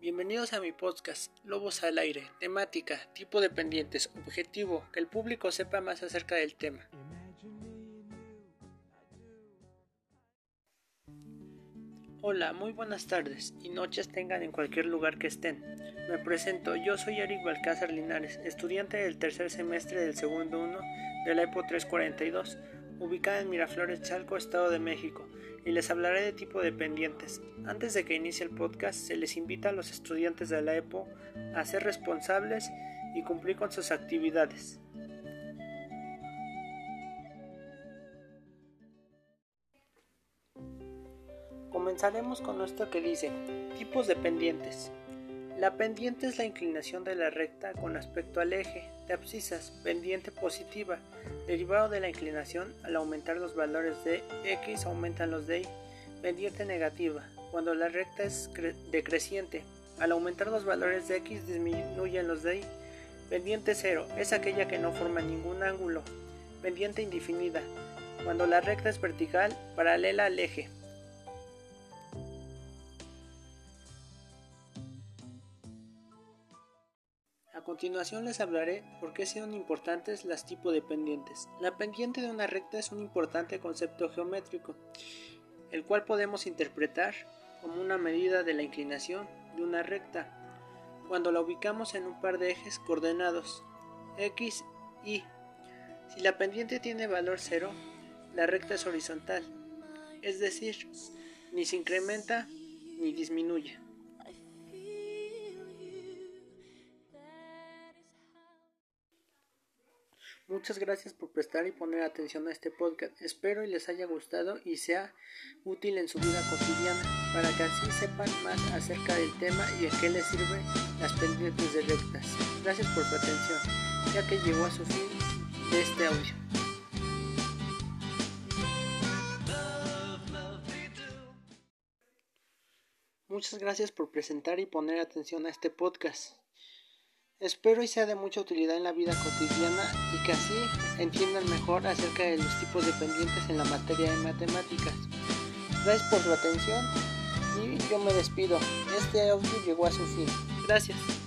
Bienvenidos a mi podcast Lobos al aire, temática, tipo dependientes, objetivo, que el público sepa más acerca del tema. Hola, muy buenas tardes y noches tengan en cualquier lugar que estén. Me presento, yo soy Eric Balcázar Linares, estudiante del tercer semestre del segundo 1 de la EPO 342, ubicada en Miraflores, Chalco, Estado de México, y les hablaré de tipo dependientes. Antes de que inicie el podcast, se les invita a los estudiantes de la EPO a ser responsables y cumplir con sus actividades. Comenzaremos con esto que dice, tipos dependientes. La pendiente es la inclinación de la recta con respecto al eje de abscisas, pendiente positiva, derivado de la inclinación al aumentar los valores de x aumentan los de y, pendiente negativa, cuando la recta es decreciente, al aumentar los valores de x disminuyen los de y, pendiente cero es aquella que no forma ningún ángulo, pendiente indefinida, cuando la recta es vertical paralela al eje, continuación les hablaré por qué son importantes las tipo dependientes. La pendiente de una recta es un importante concepto geométrico, el cual podemos interpretar como una medida de la inclinación de una recta cuando la ubicamos en un par de ejes coordenados x, y. Si la pendiente tiene valor cero, la recta es horizontal, es decir, ni se incrementa ni disminuye. Muchas gracias por prestar y poner atención a este podcast. Espero y les haya gustado y sea útil en su vida cotidiana para que así sepan más acerca del tema y a qué les sirven las pendientes de rectas. Gracias por su atención, ya que llegó a su fin de este audio. Muchas gracias por presentar y poner atención a este podcast. Espero y sea de mucha utilidad en la vida cotidiana y que así entiendan mejor acerca de los tipos de pendientes en la materia de matemáticas. Gracias por su atención y yo me despido. Este audio llegó a su fin. Gracias.